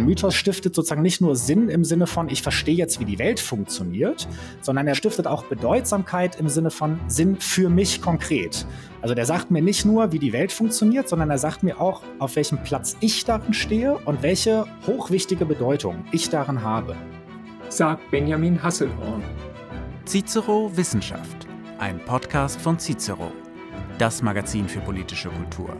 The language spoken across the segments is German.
Ein Mythos stiftet sozusagen nicht nur Sinn im Sinne von, ich verstehe jetzt, wie die Welt funktioniert, sondern er stiftet auch Bedeutsamkeit im Sinne von Sinn für mich konkret. Also der sagt mir nicht nur, wie die Welt funktioniert, sondern er sagt mir auch, auf welchem Platz ich darin stehe und welche hochwichtige Bedeutung ich darin habe. Sagt Benjamin Hasselhorn. Cicero Wissenschaft, ein Podcast von Cicero, das Magazin für politische Kultur.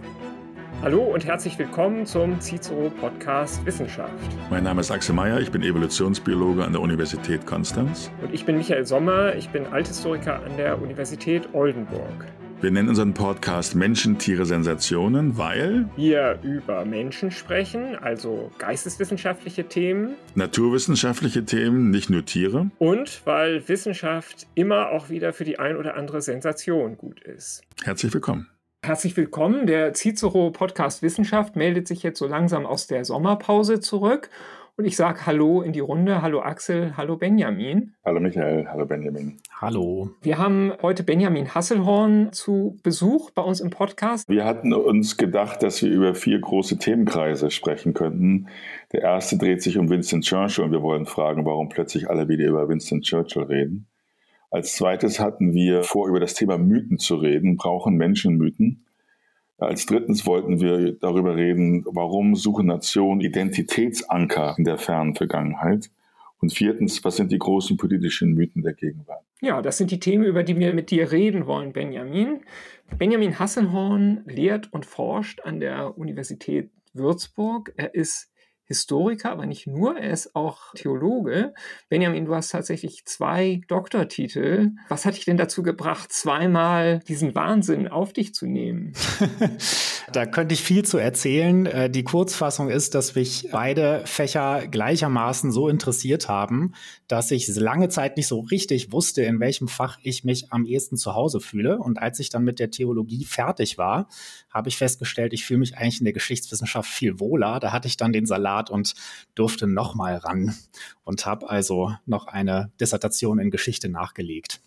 Hallo und herzlich willkommen zum Cicero Podcast Wissenschaft. Mein Name ist Axel Mayer, ich bin Evolutionsbiologe an der Universität Konstanz. Und ich bin Michael Sommer, ich bin Althistoriker an der Universität Oldenburg. Wir nennen unseren Podcast Menschen, Tiere, Sensationen, weil wir über Menschen sprechen, also geisteswissenschaftliche Themen, naturwissenschaftliche Themen, nicht nur Tiere. Und weil Wissenschaft immer auch wieder für die ein oder andere Sensation gut ist. Herzlich willkommen. Herzlich willkommen. Der Cicero Podcast Wissenschaft meldet sich jetzt so langsam aus der Sommerpause zurück. Und ich sage Hallo in die Runde. Hallo Axel, hallo Benjamin. Hallo Michael, hallo Benjamin. Hallo. Wir haben heute Benjamin Hasselhorn zu Besuch bei uns im Podcast. Wir hatten uns gedacht, dass wir über vier große Themenkreise sprechen könnten. Der erste dreht sich um Winston Churchill und wir wollen fragen, warum plötzlich alle wieder über Winston Churchill reden. Als zweites hatten wir vor, über das Thema Mythen zu reden. Brauchen Menschen Mythen? Als drittens wollten wir darüber reden, warum suchen Nationen Identitätsanker in der fernen Vergangenheit? Und viertens, was sind die großen politischen Mythen der Gegenwart? Ja, das sind die Themen, über die wir mit dir reden wollen, Benjamin. Benjamin Hasselhorn lehrt und forscht an der Universität Würzburg. Er ist Historiker, aber nicht nur, er ist auch Theologe. Benjamin, du hast tatsächlich zwei Doktortitel. Was hat dich denn dazu gebracht, zweimal diesen Wahnsinn auf dich zu nehmen? da könnte ich viel zu erzählen. Äh, die Kurzfassung ist, dass mich beide Fächer gleichermaßen so interessiert haben, dass ich lange Zeit nicht so richtig wusste, in welchem Fach ich mich am ehesten zu Hause fühle. Und als ich dann mit der Theologie fertig war, habe ich festgestellt, ich fühle mich eigentlich in der Geschichtswissenschaft viel wohler. Da hatte ich dann den Salat Doktorat und durfte nochmal ran und habe also noch eine Dissertation in Geschichte nachgelegt.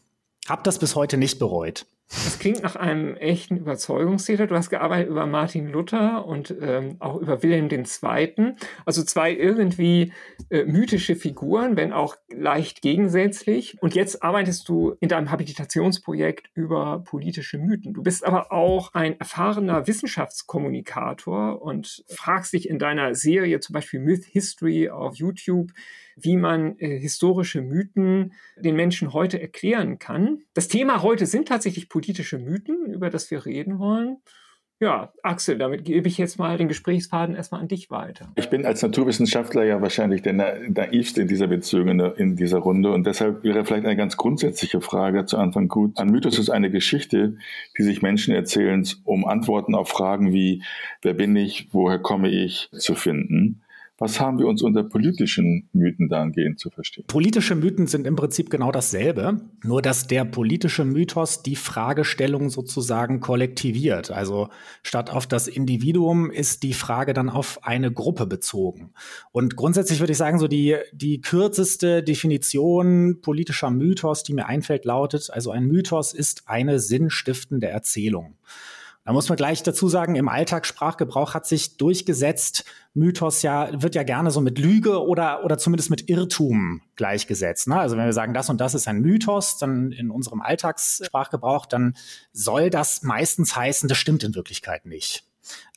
Hab das bis heute nicht bereut. Das klingt nach einem echten Überzeugungstäter. Du hast gearbeitet über Martin Luther und ähm, auch über Wilhelm II. Also zwei irgendwie äh, mythische Figuren, wenn auch leicht gegensätzlich. Und jetzt arbeitest du in deinem Habilitationsprojekt über politische Mythen. Du bist aber auch ein erfahrener Wissenschaftskommunikator und fragst dich in deiner Serie zum Beispiel Myth History auf YouTube, wie man äh, historische Mythen den Menschen heute erklären kann. Das Thema heute sind tatsächlich politische Mythen, über das wir reden wollen. Ja, Axel, damit gebe ich jetzt mal den Gesprächsfaden erstmal an dich weiter. Ich bin als Naturwissenschaftler ja wahrscheinlich der naivste in dieser Beziehung der, in dieser Runde und deshalb wäre vielleicht eine ganz grundsätzliche Frage zu Anfang gut. Ein Mythos ist eine Geschichte, die sich Menschen erzählen, um Antworten auf Fragen wie, wer bin ich, woher komme ich, zu finden. Was haben wir uns unter politischen Mythen dahingehend zu verstehen? Politische Mythen sind im Prinzip genau dasselbe, nur dass der politische Mythos die Fragestellung sozusagen kollektiviert. Also statt auf das Individuum ist die Frage dann auf eine Gruppe bezogen. Und grundsätzlich würde ich sagen, so die, die kürzeste Definition politischer Mythos, die mir einfällt, lautet, also ein Mythos ist eine sinnstiftende Erzählung. Da muss man gleich dazu sagen, im Alltagssprachgebrauch hat sich durchgesetzt, Mythos ja, wird ja gerne so mit Lüge oder, oder zumindest mit Irrtum gleichgesetzt. Ne? Also wenn wir sagen, das und das ist ein Mythos, dann in unserem Alltagssprachgebrauch, dann soll das meistens heißen, das stimmt in Wirklichkeit nicht.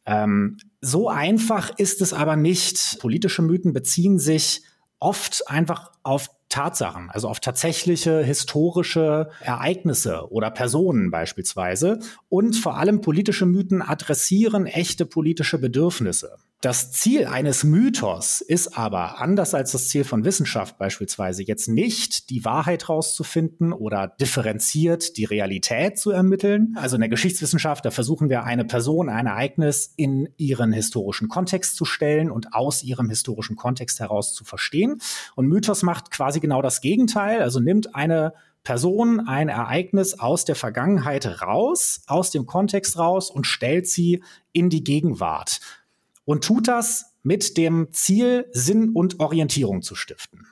Ähm, so einfach ist es aber nicht. Politische Mythen beziehen sich oft einfach auf Tatsachen, also auf tatsächliche historische Ereignisse oder Personen beispielsweise. Und vor allem politische Mythen adressieren echte politische Bedürfnisse. Das Ziel eines Mythos ist aber, anders als das Ziel von Wissenschaft beispielsweise, jetzt nicht die Wahrheit rauszufinden oder differenziert die Realität zu ermitteln. Also in der Geschichtswissenschaft, da versuchen wir eine Person, ein Ereignis in ihren historischen Kontext zu stellen und aus ihrem historischen Kontext heraus zu verstehen. Und Mythos macht quasi genau das Gegenteil, also nimmt eine Person, ein Ereignis aus der Vergangenheit raus, aus dem Kontext raus und stellt sie in die Gegenwart und tut das mit dem Ziel, Sinn und Orientierung zu stiften.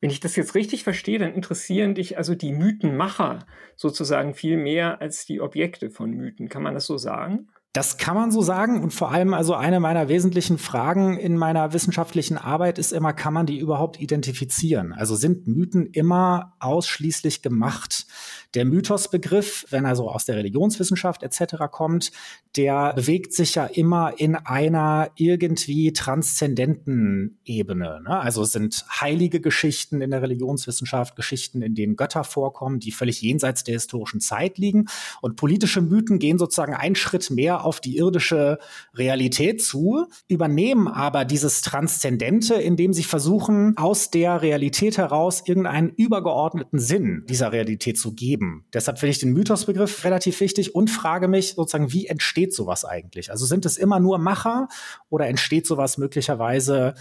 Wenn ich das jetzt richtig verstehe, dann interessieren dich also die Mythenmacher sozusagen viel mehr als die Objekte von Mythen. Kann man das so sagen? Das kann man so sagen. Und vor allem, also eine meiner wesentlichen Fragen in meiner wissenschaftlichen Arbeit ist immer, kann man die überhaupt identifizieren? Also sind Mythen immer ausschließlich gemacht? Der Mythosbegriff, wenn er so aus der Religionswissenschaft etc. kommt, der bewegt sich ja immer in einer irgendwie transzendenten Ebene. Ne? Also sind heilige Geschichten in der Religionswissenschaft, Geschichten, in denen Götter vorkommen, die völlig jenseits der historischen Zeit liegen. Und politische Mythen gehen sozusagen einen Schritt mehr auf die irdische Realität zu, übernehmen aber dieses Transzendente, indem sie versuchen, aus der Realität heraus irgendeinen übergeordneten Sinn dieser Realität zu geben. Deshalb finde ich den Mythosbegriff relativ wichtig und frage mich sozusagen, wie entsteht sowas eigentlich? Also sind es immer nur Macher oder entsteht sowas möglicherweise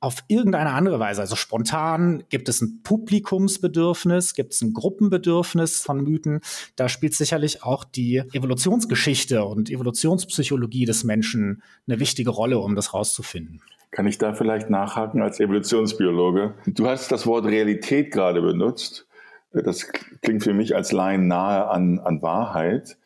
auf irgendeine andere Weise, also spontan, gibt es ein Publikumsbedürfnis, gibt es ein Gruppenbedürfnis von Mythen. Da spielt sicherlich auch die Evolutionsgeschichte und Evolutionspsychologie des Menschen eine wichtige Rolle, um das rauszufinden. Kann ich da vielleicht nachhaken als Evolutionsbiologe? Du hast das Wort Realität gerade benutzt. Das klingt für mich als Laien nahe an, an Wahrheit.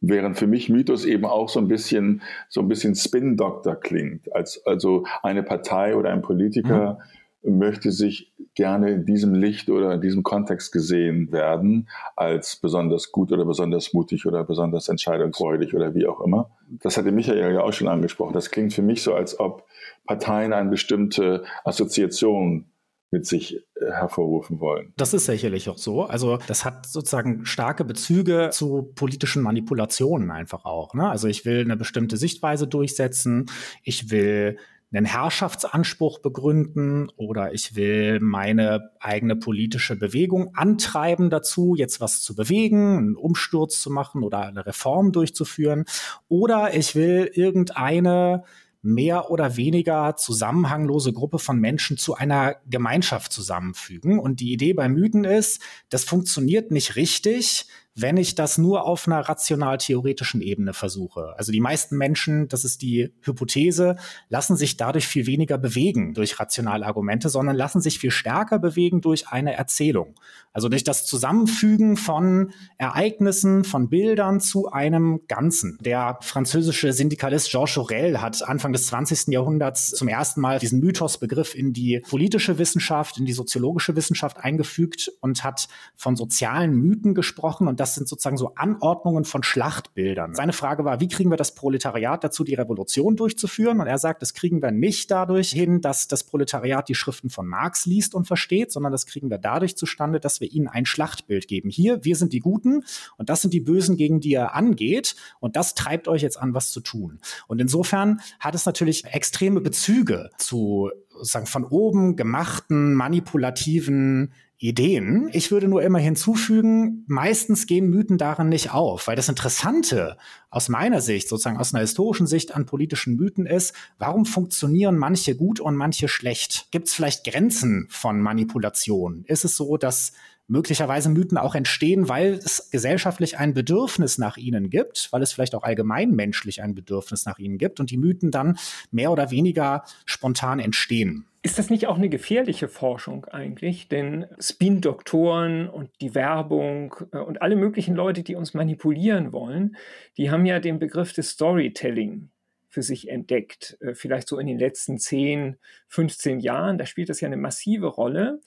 Während für mich Mythos eben auch so ein bisschen, so ein bisschen Spin-Doktor klingt. Als, also eine Partei oder ein Politiker mhm. möchte sich gerne in diesem Licht oder in diesem Kontext gesehen werden, als besonders gut oder besonders mutig oder besonders entscheidungsfreudig oder wie auch immer. Das hatte Michael ja auch schon angesprochen. Das klingt für mich so, als ob Parteien eine bestimmte Assoziation mit sich äh, hervorrufen wollen. Das ist sicherlich auch so. Also das hat sozusagen starke Bezüge zu politischen Manipulationen einfach auch. Ne? Also ich will eine bestimmte Sichtweise durchsetzen, ich will einen Herrschaftsanspruch begründen oder ich will meine eigene politische Bewegung antreiben dazu, jetzt was zu bewegen, einen Umsturz zu machen oder eine Reform durchzuführen. Oder ich will irgendeine mehr oder weniger zusammenhanglose Gruppe von Menschen zu einer Gemeinschaft zusammenfügen. Und die Idee bei Mythen ist, das funktioniert nicht richtig, wenn ich das nur auf einer rational-theoretischen Ebene versuche. Also die meisten Menschen, das ist die Hypothese, lassen sich dadurch viel weniger bewegen durch rationale Argumente, sondern lassen sich viel stärker bewegen durch eine Erzählung. Also durch das Zusammenfügen von Ereignissen, von Bildern zu einem Ganzen. Der französische Syndikalist Georges Sorel hat Anfang des 20. Jahrhunderts zum ersten Mal diesen Mythosbegriff in die politische Wissenschaft, in die soziologische Wissenschaft eingefügt und hat von sozialen Mythen gesprochen und das sind sozusagen so Anordnungen von Schlachtbildern. Seine Frage war, wie kriegen wir das Proletariat dazu, die Revolution durchzuführen? Und er sagt, das kriegen wir nicht dadurch hin, dass das Proletariat die Schriften von Marx liest und versteht, sondern das kriegen wir dadurch zustande, dass wir ihnen ein Schlachtbild geben. Hier, wir sind die Guten und das sind die Bösen, gegen die er angeht. Und das treibt euch jetzt an, was zu tun. Und insofern hat es natürlich extreme Bezüge zu sozusagen von oben gemachten, manipulativen Ideen. Ich würde nur immer hinzufügen, meistens gehen Mythen darin nicht auf, weil das Interessante aus meiner Sicht, sozusagen aus einer historischen Sicht an politischen Mythen ist, warum funktionieren manche gut und manche schlecht? Gibt es vielleicht Grenzen von Manipulation? Ist es so, dass möglicherweise Mythen auch entstehen, weil es gesellschaftlich ein Bedürfnis nach ihnen gibt, weil es vielleicht auch allgemeinmenschlich ein Bedürfnis nach ihnen gibt und die Mythen dann mehr oder weniger spontan entstehen. Ist das nicht auch eine gefährliche Forschung eigentlich? Denn Spin-Doktoren und die Werbung äh, und alle möglichen Leute, die uns manipulieren wollen, die haben ja den Begriff des Storytelling für sich entdeckt. Äh, vielleicht so in den letzten 10, 15 Jahren. Da spielt das ja eine massive Rolle.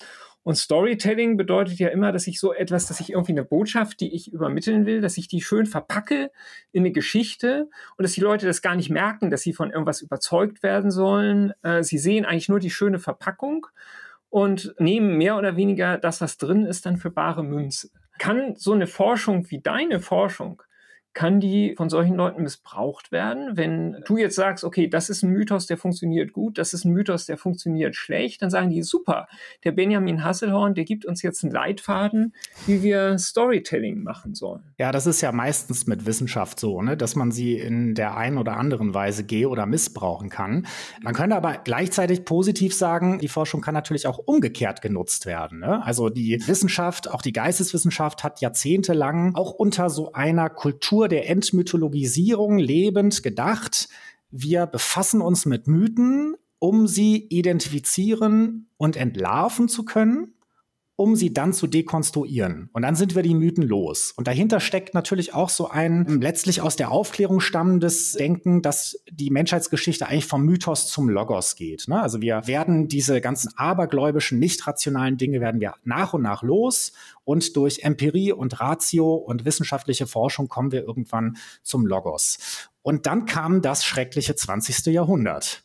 Und Storytelling bedeutet ja immer, dass ich so etwas, dass ich irgendwie eine Botschaft, die ich übermitteln will, dass ich die schön verpacke in eine Geschichte und dass die Leute das gar nicht merken, dass sie von irgendwas überzeugt werden sollen. Äh, sie sehen eigentlich nur die schöne Verpackung und nehmen mehr oder weniger das, was drin ist, dann für bare Münze. Kann so eine Forschung wie deine Forschung kann die von solchen Leuten missbraucht werden? Wenn du jetzt sagst, okay, das ist ein Mythos, der funktioniert gut, das ist ein Mythos, der funktioniert schlecht, dann sagen die, super, der Benjamin Hasselhorn, der gibt uns jetzt einen Leitfaden, wie wir Storytelling machen sollen. Ja, das ist ja meistens mit Wissenschaft so, ne, dass man sie in der einen oder anderen Weise geh- oder missbrauchen kann. Man könnte aber gleichzeitig positiv sagen, die Forschung kann natürlich auch umgekehrt genutzt werden. Ne? Also die Wissenschaft, auch die Geisteswissenschaft hat jahrzehntelang auch unter so einer Kultur Kultur der Entmythologisierung lebend gedacht. Wir befassen uns mit Mythen, um sie identifizieren und entlarven zu können um sie dann zu dekonstruieren. Und dann sind wir die Mythen los. Und dahinter steckt natürlich auch so ein letztlich aus der Aufklärung stammendes Denken, dass die Menschheitsgeschichte eigentlich vom Mythos zum Logos geht. Ne? Also wir werden diese ganzen abergläubischen, nicht rationalen Dinge werden wir nach und nach los und durch Empirie und Ratio und wissenschaftliche Forschung kommen wir irgendwann zum Logos. Und dann kam das schreckliche 20. Jahrhundert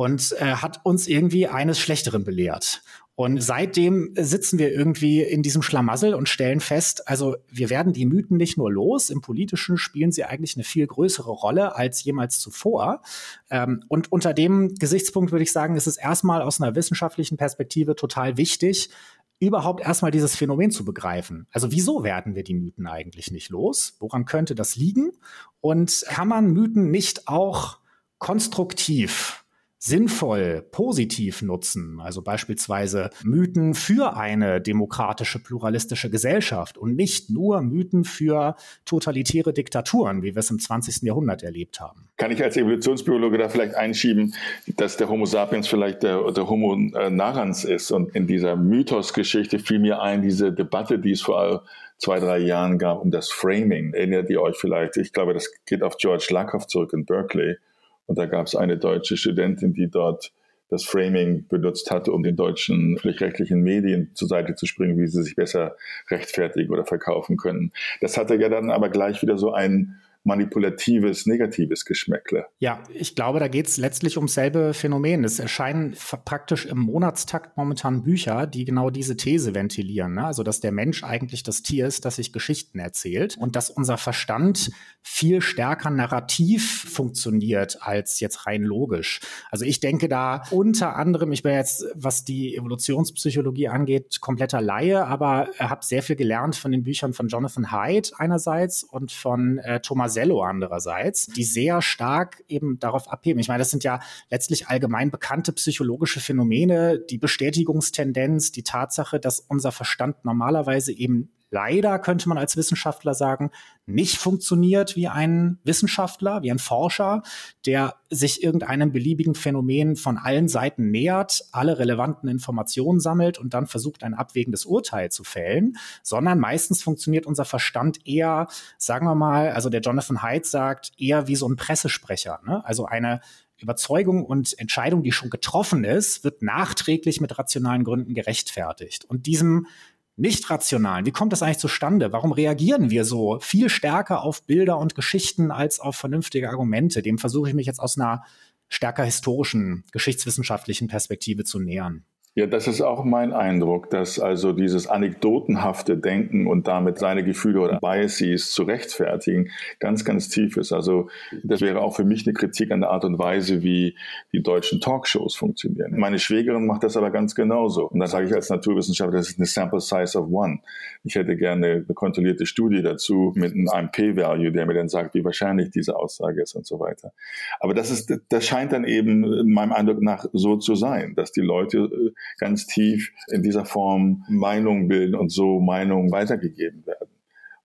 und äh, hat uns irgendwie eines Schlechteren belehrt. Und seitdem sitzen wir irgendwie in diesem Schlamassel und stellen fest, also wir werden die Mythen nicht nur los, im Politischen spielen sie eigentlich eine viel größere Rolle als jemals zuvor. Ähm, und unter dem Gesichtspunkt würde ich sagen, ist es erstmal aus einer wissenschaftlichen Perspektive total wichtig, überhaupt erstmal dieses Phänomen zu begreifen. Also wieso werden wir die Mythen eigentlich nicht los? Woran könnte das liegen? Und kann man Mythen nicht auch konstruktiv sinnvoll, positiv nutzen, also beispielsweise Mythen für eine demokratische, pluralistische Gesellschaft und nicht nur Mythen für totalitäre Diktaturen, wie wir es im 20. Jahrhundert erlebt haben. Kann ich als Evolutionsbiologe da vielleicht einschieben, dass der Homo sapiens vielleicht der, der Homo äh, narrans ist und in dieser Mythosgeschichte fiel mir ein, diese Debatte, die es vor zwei, drei Jahren gab um das Framing. Erinnert ihr euch vielleicht? Ich glaube, das geht auf George Lakoff zurück in Berkeley und da gab es eine deutsche Studentin, die dort das Framing benutzt hatte, um den deutschen rechtlichen Medien zur Seite zu springen, wie sie sich besser rechtfertigen oder verkaufen können. Das hatte ja dann aber gleich wieder so einen manipulatives, negatives Geschmäckle. Ja, ich glaube, da geht es letztlich ums selbe Phänomen. Es erscheinen praktisch im Monatstakt momentan Bücher, die genau diese These ventilieren. Ne? Also, dass der Mensch eigentlich das Tier ist, das sich Geschichten erzählt und dass unser Verstand viel stärker narrativ funktioniert als jetzt rein logisch. Also ich denke da unter anderem, ich bin jetzt, was die Evolutionspsychologie angeht, kompletter Laie, aber habe sehr viel gelernt von den Büchern von Jonathan Haidt einerseits und von äh, Thomas Marcello andererseits, die sehr stark eben darauf abheben. Ich meine, das sind ja letztlich allgemein bekannte psychologische Phänomene, die Bestätigungstendenz, die Tatsache, dass unser Verstand normalerweise eben leider, könnte man als Wissenschaftler sagen, nicht funktioniert wie ein Wissenschaftler, wie ein Forscher, der sich irgendeinem beliebigen Phänomen von allen Seiten nähert, alle relevanten Informationen sammelt und dann versucht, ein abwägendes Urteil zu fällen, sondern meistens funktioniert unser Verstand eher, sagen wir mal, also der Jonathan Haidt sagt, eher wie so ein Pressesprecher, ne? also eine Überzeugung und Entscheidung, die schon getroffen ist, wird nachträglich mit rationalen Gründen gerechtfertigt. Und diesem nicht rationalen. Wie kommt das eigentlich zustande? Warum reagieren wir so viel stärker auf Bilder und Geschichten als auf vernünftige Argumente? Dem versuche ich mich jetzt aus einer stärker historischen, geschichtswissenschaftlichen Perspektive zu nähern. Ja, das ist auch mein Eindruck, dass also dieses anekdotenhafte Denken und damit seine Gefühle oder Biases zu rechtfertigen ganz, ganz tief ist. Also das wäre auch für mich eine Kritik an der Art und Weise, wie die deutschen Talkshows funktionieren. Meine Schwägerin macht das aber ganz genauso. Und da sage ich als Naturwissenschaftler, das ist eine Sample Size of One. Ich hätte gerne eine kontrollierte Studie dazu mit einem P-Value, der mir dann sagt, wie wahrscheinlich diese Aussage ist und so weiter. Aber das ist, das scheint dann eben meinem Eindruck nach so zu sein, dass die Leute äh, ganz tief in dieser Form Meinungen bilden und so Meinungen weitergegeben werden.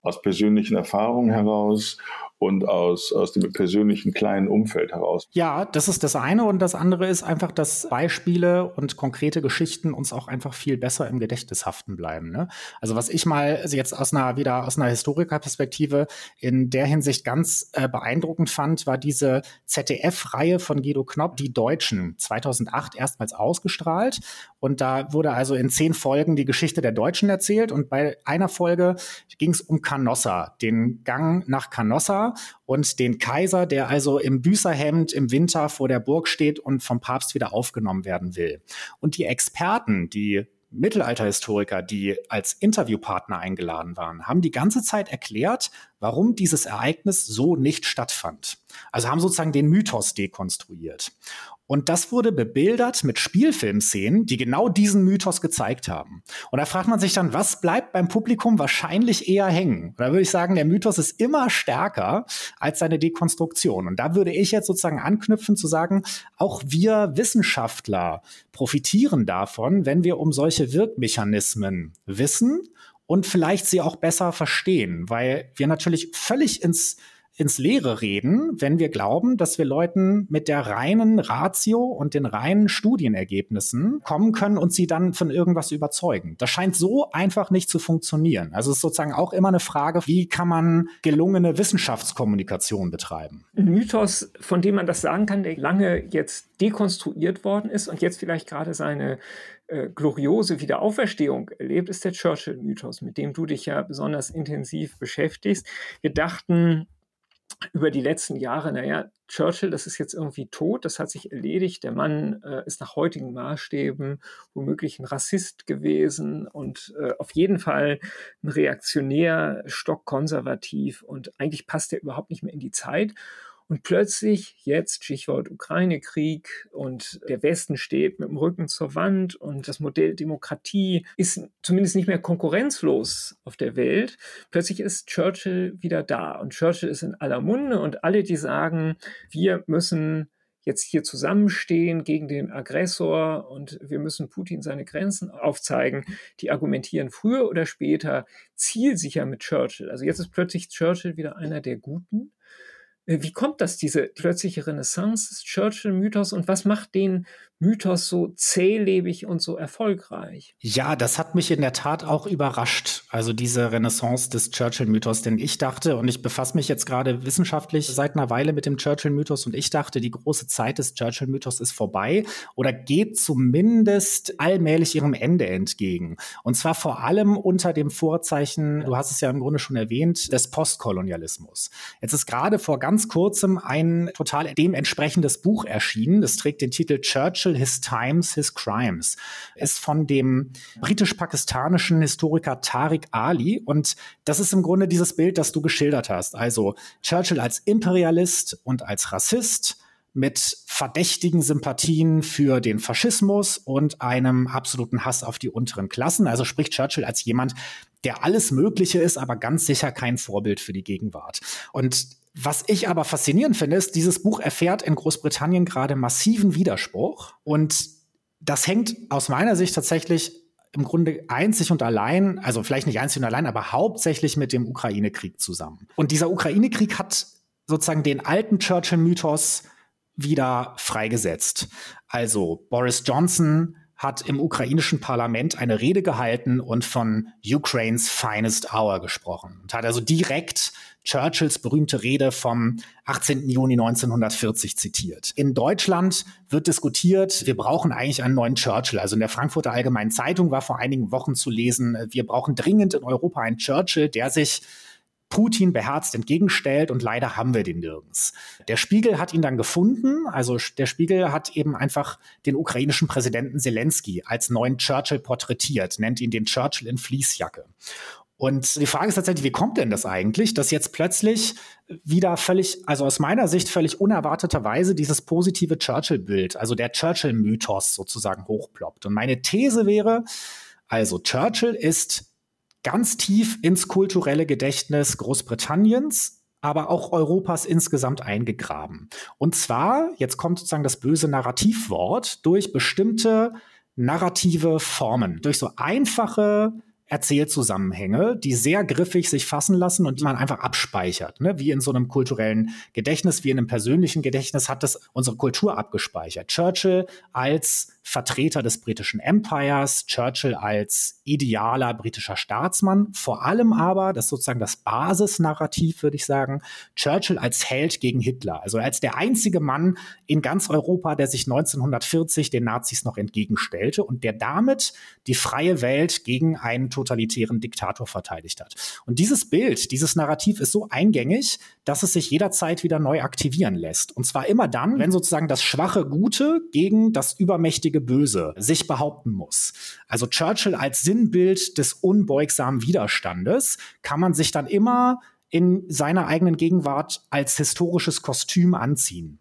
Aus persönlichen Erfahrungen heraus und aus, aus dem persönlichen kleinen Umfeld heraus. Ja, das ist das eine. Und das andere ist einfach, dass Beispiele und konkrete Geschichten uns auch einfach viel besser im Gedächtnis haften bleiben. Ne? Also was ich mal jetzt aus einer, wieder aus einer Historikerperspektive in der Hinsicht ganz äh, beeindruckend fand, war diese ZDF-Reihe von Guido Knopp, Die Deutschen, 2008 erstmals ausgestrahlt. Und da wurde also in zehn Folgen die Geschichte der Deutschen erzählt. Und bei einer Folge ging es um Canossa, den Gang nach Canossa und den Kaiser, der also im Büßerhemd im Winter vor der Burg steht und vom Papst wieder aufgenommen werden will. Und die Experten, die Mittelalterhistoriker, die als Interviewpartner eingeladen waren, haben die ganze Zeit erklärt, warum dieses Ereignis so nicht stattfand. Also haben sozusagen den Mythos dekonstruiert. Und das wurde bebildert mit Spielfilmszenen, die genau diesen Mythos gezeigt haben. Und da fragt man sich dann, was bleibt beim Publikum wahrscheinlich eher hängen? Und da würde ich sagen, der Mythos ist immer stärker als seine Dekonstruktion. Und da würde ich jetzt sozusagen anknüpfen zu sagen, auch wir Wissenschaftler profitieren davon, wenn wir um solche Wirkmechanismen wissen und vielleicht sie auch besser verstehen, weil wir natürlich völlig ins ins Leere reden, wenn wir glauben, dass wir Leuten mit der reinen Ratio und den reinen Studienergebnissen kommen können und sie dann von irgendwas überzeugen. Das scheint so einfach nicht zu funktionieren. Also es ist sozusagen auch immer eine Frage, wie kann man gelungene Wissenschaftskommunikation betreiben? Ein Mythos, von dem man das sagen kann, der lange jetzt dekonstruiert worden ist und jetzt vielleicht gerade seine äh, gloriose Wiederauferstehung erlebt, ist der Churchill-Mythos, mit dem du dich ja besonders intensiv beschäftigst. Wir dachten über die letzten Jahre, naja, Churchill, das ist jetzt irgendwie tot, das hat sich erledigt. Der Mann äh, ist nach heutigen Maßstäben womöglich ein Rassist gewesen und äh, auf jeden Fall ein Reaktionär, stockkonservativ und eigentlich passt er überhaupt nicht mehr in die Zeit. Und plötzlich jetzt, Stichwort Ukraine-Krieg und der Westen steht mit dem Rücken zur Wand und das Modell Demokratie ist zumindest nicht mehr konkurrenzlos auf der Welt. Plötzlich ist Churchill wieder da und Churchill ist in aller Munde und alle, die sagen, wir müssen jetzt hier zusammenstehen gegen den Aggressor und wir müssen Putin seine Grenzen aufzeigen, die argumentieren früher oder später zielsicher mit Churchill. Also jetzt ist plötzlich Churchill wieder einer der Guten wie kommt das, diese plötzliche Renaissance des Churchill-Mythos? Und was macht den Mythos so zählebig und so erfolgreich? Ja, das hat mich in der Tat auch überrascht, also diese Renaissance des Churchill-Mythos, denn ich dachte, und ich befasse mich jetzt gerade wissenschaftlich seit einer Weile mit dem Churchill-Mythos und ich dachte, die große Zeit des Churchill-Mythos ist vorbei oder geht zumindest allmählich ihrem Ende entgegen. Und zwar vor allem unter dem Vorzeichen, du hast es ja im Grunde schon erwähnt, des Postkolonialismus. Jetzt ist gerade vor ganz kurzem ein total dementsprechendes Buch erschienen. Das trägt den Titel Churchill Churchill, His Times, His Crimes, ist von dem britisch-pakistanischen Historiker Tariq Ali. Und das ist im Grunde dieses Bild, das du geschildert hast. Also Churchill als Imperialist und als Rassist mit verdächtigen Sympathien für den Faschismus und einem absoluten Hass auf die unteren Klassen. Also spricht Churchill als jemand, der alles Mögliche ist, aber ganz sicher kein Vorbild für die Gegenwart. Und was ich aber faszinierend finde, ist, dieses Buch erfährt in Großbritannien gerade massiven Widerspruch. Und das hängt aus meiner Sicht tatsächlich im Grunde einzig und allein, also vielleicht nicht einzig und allein, aber hauptsächlich mit dem Ukraine-Krieg zusammen. Und dieser Ukraine-Krieg hat sozusagen den alten Churchill-Mythos wieder freigesetzt. Also Boris Johnson hat im ukrainischen Parlament eine Rede gehalten und von Ukraines finest hour gesprochen und hat also direkt Churchills berühmte Rede vom 18. Juni 1940 zitiert. In Deutschland wird diskutiert, wir brauchen eigentlich einen neuen Churchill. Also in der Frankfurter Allgemeinen Zeitung war vor einigen Wochen zu lesen, wir brauchen dringend in Europa einen Churchill, der sich Putin beherzt entgegenstellt und leider haben wir den nirgends. Der Spiegel hat ihn dann gefunden, also der Spiegel hat eben einfach den ukrainischen Präsidenten Zelensky als neuen Churchill porträtiert, nennt ihn den Churchill in Fließjacke. Und die Frage ist tatsächlich, wie kommt denn das eigentlich, dass jetzt plötzlich wieder völlig, also aus meiner Sicht völlig unerwarteterweise dieses positive Churchill-Bild, also der Churchill-Mythos sozusagen hochploppt. Und meine These wäre, also Churchill ist ganz tief ins kulturelle Gedächtnis Großbritanniens, aber auch Europas insgesamt eingegraben. Und zwar, jetzt kommt sozusagen das böse Narrativwort, durch bestimmte narrative Formen, durch so einfache Erzählzusammenhänge, die sehr griffig sich fassen lassen und die man einfach abspeichert. Ne? Wie in so einem kulturellen Gedächtnis, wie in einem persönlichen Gedächtnis hat das unsere Kultur abgespeichert. Churchill als Vertreter des britischen Empires, Churchill als idealer britischer Staatsmann, vor allem aber, das ist sozusagen das Basisnarrativ, würde ich sagen, Churchill als Held gegen Hitler, also als der einzige Mann in ganz Europa, der sich 1940 den Nazis noch entgegenstellte und der damit die freie Welt gegen einen totalitären Diktator verteidigt hat. Und dieses Bild, dieses Narrativ ist so eingängig, dass es sich jederzeit wieder neu aktivieren lässt. Und zwar immer dann, wenn sozusagen das schwache Gute gegen das übermächtige mächtige Böse sich behaupten muss. Also Churchill als Sinnbild des unbeugsamen Widerstandes kann man sich dann immer in seiner eigenen Gegenwart als historisches Kostüm anziehen.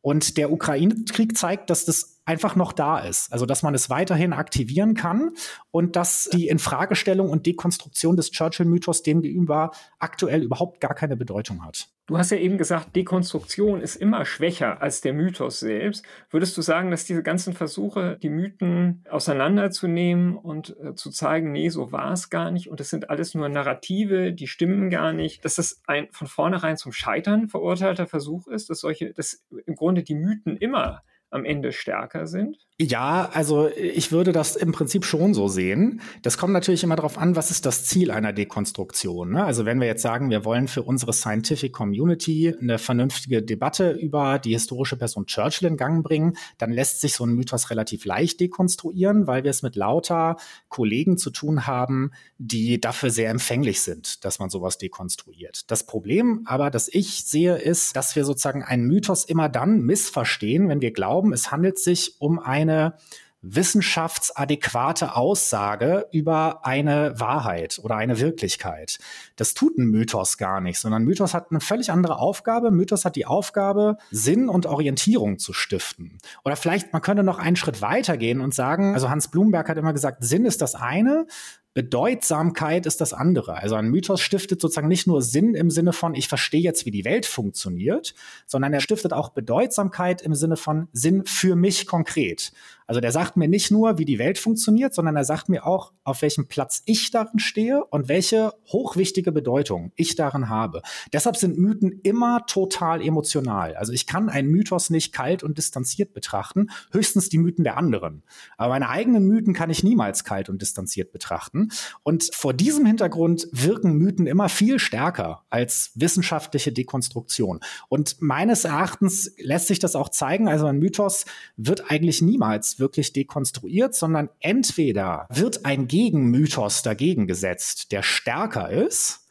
Und der Ukraine-Krieg zeigt, dass das einfach noch da ist. Also, dass man es weiterhin aktivieren kann und dass die Infragestellung und Dekonstruktion des Churchill-Mythos dem gegenüber aktuell überhaupt gar keine Bedeutung hat. Du hast ja eben gesagt, Dekonstruktion ist immer schwächer als der Mythos selbst. Würdest du sagen, dass diese ganzen Versuche, die Mythen auseinanderzunehmen und äh, zu zeigen, nee, so war es gar nicht und das sind alles nur Narrative, die stimmen gar nicht, dass das ein von vornherein zum Scheitern verurteilter Versuch ist, dass solche, dass im Grunde die Mythen immer am Ende stärker sind? Ja, also ich würde das im Prinzip schon so sehen. Das kommt natürlich immer darauf an, was ist das Ziel einer Dekonstruktion. Ne? Also wenn wir jetzt sagen, wir wollen für unsere Scientific Community eine vernünftige Debatte über die historische Person Churchill in Gang bringen, dann lässt sich so ein Mythos relativ leicht dekonstruieren, weil wir es mit lauter Kollegen zu tun haben, die dafür sehr empfänglich sind, dass man sowas dekonstruiert. Das Problem aber, das ich sehe, ist, dass wir sozusagen einen Mythos immer dann missverstehen, wenn wir glauben, es handelt sich um eine eine wissenschaftsadäquate Aussage über eine Wahrheit oder eine Wirklichkeit. Das tut ein Mythos gar nicht, sondern Mythos hat eine völlig andere Aufgabe. Mythos hat die Aufgabe, Sinn und Orientierung zu stiften. Oder vielleicht, man könnte noch einen Schritt weitergehen und sagen, also Hans Blumberg hat immer gesagt, Sinn ist das eine, Bedeutsamkeit ist das andere. Also ein Mythos stiftet sozusagen nicht nur Sinn im Sinne von, ich verstehe jetzt, wie die Welt funktioniert, sondern er stiftet auch Bedeutsamkeit im Sinne von Sinn für mich konkret. Also der sagt mir nicht nur, wie die Welt funktioniert, sondern er sagt mir auch, auf welchem Platz ich darin stehe und welche hochwichtige Bedeutung ich darin habe. Deshalb sind Mythen immer total emotional. Also ich kann einen Mythos nicht kalt und distanziert betrachten, höchstens die Mythen der anderen. Aber meine eigenen Mythen kann ich niemals kalt und distanziert betrachten. Und vor diesem Hintergrund wirken Mythen immer viel stärker als wissenschaftliche Dekonstruktion. Und meines Erachtens lässt sich das auch zeigen. Also ein Mythos wird eigentlich niemals wirklich dekonstruiert, sondern entweder wird ein Gegenmythos dagegen gesetzt, der stärker ist,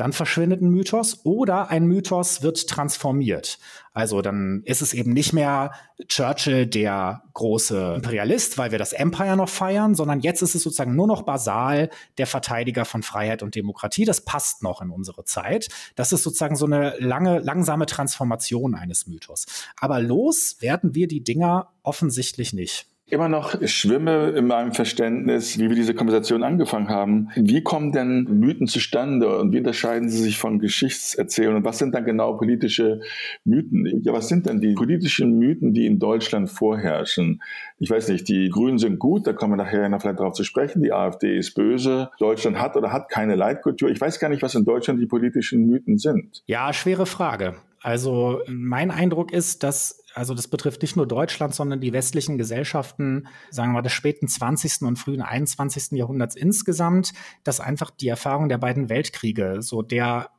dann verschwindet ein Mythos oder ein Mythos wird transformiert. Also dann ist es eben nicht mehr Churchill der große Imperialist, weil wir das Empire noch feiern, sondern jetzt ist es sozusagen nur noch basal der Verteidiger von Freiheit und Demokratie. Das passt noch in unsere Zeit. Das ist sozusagen so eine lange, langsame Transformation eines Mythos. Aber los werden wir die Dinger offensichtlich nicht immer noch schwimme in meinem Verständnis, wie wir diese Konversation angefangen haben. Wie kommen denn Mythen zustande und wie unterscheiden sie sich von Geschichtserzählungen? Und was sind dann genau politische Mythen? Ja, was sind denn die politischen Mythen, die in Deutschland vorherrschen? Ich weiß nicht, die Grünen sind gut, da kommen wir nachher noch vielleicht darauf zu sprechen. Die AfD ist böse. Deutschland hat oder hat keine Leitkultur. Ich weiß gar nicht, was in Deutschland die politischen Mythen sind. Ja, schwere Frage. Also mein Eindruck ist, dass, also das betrifft nicht nur Deutschland, sondern die westlichen Gesellschaften, sagen wir des späten 20. und frühen 21. Jahrhunderts insgesamt, dass einfach die Erfahrung der beiden Weltkriege so der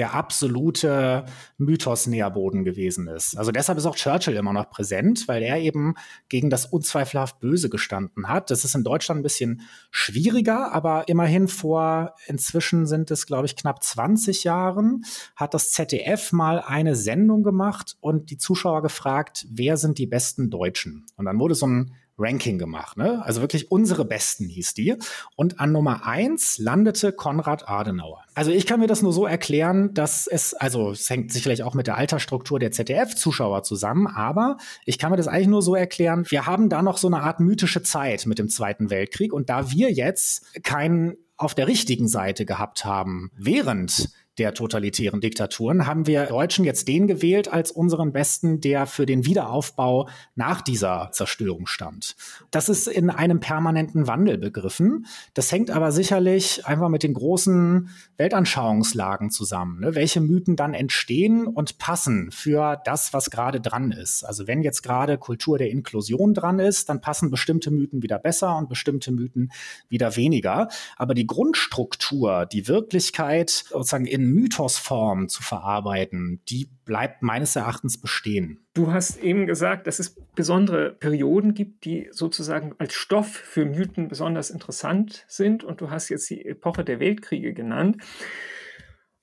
der absolute Mythos-Nährboden gewesen ist. Also deshalb ist auch Churchill immer noch präsent, weil er eben gegen das unzweifelhaft Böse gestanden hat. Das ist in Deutschland ein bisschen schwieriger, aber immerhin vor, inzwischen sind es, glaube ich, knapp 20 Jahren, hat das ZDF mal eine Sendung gemacht und die Zuschauer gefragt, wer sind die besten Deutschen? Und dann wurde so ein Ranking gemacht. Ne? Also wirklich unsere Besten hieß die. Und an Nummer eins landete Konrad Adenauer. Also ich kann mir das nur so erklären, dass es, also es hängt sicherlich auch mit der Altersstruktur der ZDF-Zuschauer zusammen, aber ich kann mir das eigentlich nur so erklären, wir haben da noch so eine Art mythische Zeit mit dem Zweiten Weltkrieg und da wir jetzt keinen auf der richtigen Seite gehabt haben, während der totalitären Diktaturen, haben wir Deutschen jetzt den gewählt als unseren Besten, der für den Wiederaufbau nach dieser Zerstörung stand. Das ist in einem permanenten Wandel begriffen. Das hängt aber sicherlich einfach mit den großen Weltanschauungslagen zusammen, ne? welche Mythen dann entstehen und passen für das, was gerade dran ist. Also wenn jetzt gerade Kultur der Inklusion dran ist, dann passen bestimmte Mythen wieder besser und bestimmte Mythen wieder weniger. Aber die Grundstruktur, die Wirklichkeit sozusagen in Mythosform zu verarbeiten, die bleibt meines Erachtens bestehen. Du hast eben gesagt, dass es besondere Perioden gibt, die sozusagen als Stoff für Mythen besonders interessant sind. Und du hast jetzt die Epoche der Weltkriege genannt.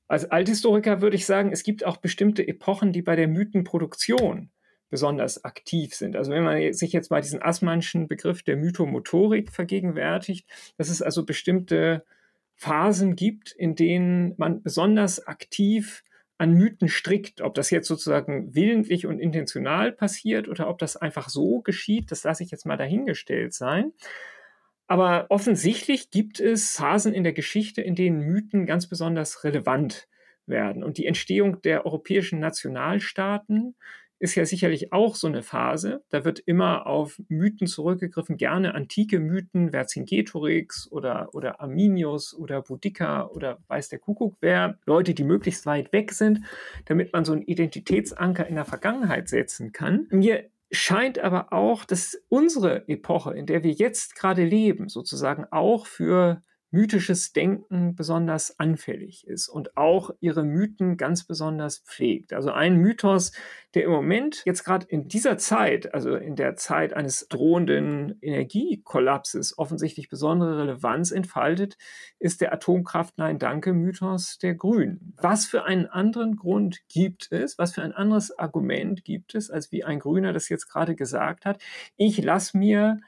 Als Althistoriker würde ich sagen, es gibt auch bestimmte Epochen, die bei der Mythenproduktion besonders aktiv sind. Also wenn man sich jetzt mal diesen Assmannschen Begriff der Mythomotorik vergegenwärtigt, dass es also bestimmte Phasen gibt, in denen man besonders aktiv an Mythen strickt. Ob das jetzt sozusagen willentlich und intentional passiert oder ob das einfach so geschieht, das lasse ich jetzt mal dahingestellt sein. Aber offensichtlich gibt es Phasen in der Geschichte, in denen Mythen ganz besonders relevant werden. Und die Entstehung der europäischen Nationalstaaten ist ja sicherlich auch so eine Phase. Da wird immer auf Mythen zurückgegriffen, gerne antike Mythen, Vercingetorix oder, oder Arminius oder Boudica oder weiß der Kuckuck wer, Leute, die möglichst weit weg sind, damit man so einen Identitätsanker in der Vergangenheit setzen kann. Mir scheint aber auch, dass unsere Epoche, in der wir jetzt gerade leben, sozusagen auch für mythisches Denken besonders anfällig ist und auch ihre Mythen ganz besonders pflegt. Also ein Mythos, der im Moment jetzt gerade in dieser Zeit, also in der Zeit eines drohenden Energiekollapses offensichtlich besondere Relevanz entfaltet, ist der Atomkraft Nein Danke Mythos der Grünen. Was für einen anderen Grund gibt es, was für ein anderes Argument gibt es, als wie ein Grüner das jetzt gerade gesagt hat, ich lasse mir